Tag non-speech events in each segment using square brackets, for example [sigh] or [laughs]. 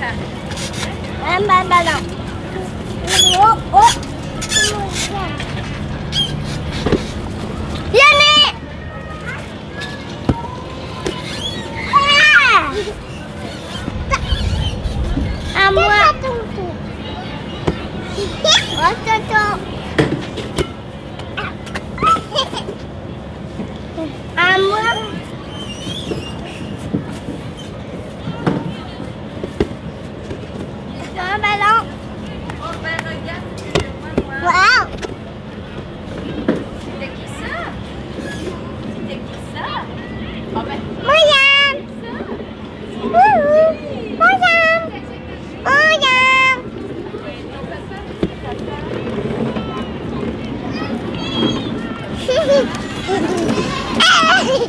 ça. Un ballon. Oh, oh. Yannick Ah À moi. Oh, Toto. À moi.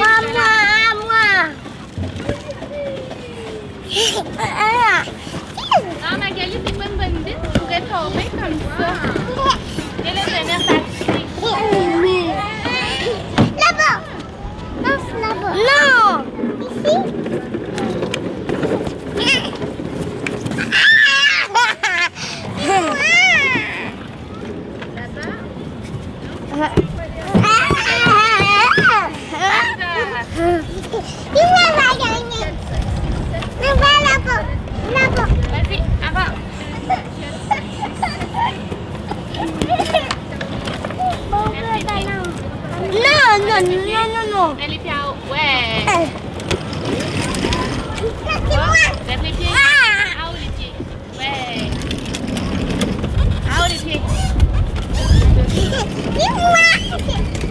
[laughs] Vas-y, À je moi, à moi Non, Magali, c'est pas une bonne idée. Tu pourrais tomber comme ça. no, no, no, no. Nelly Piao, uè. Nelly Piao, ao đi chị. Uè. Ao đi chị. Đi mua.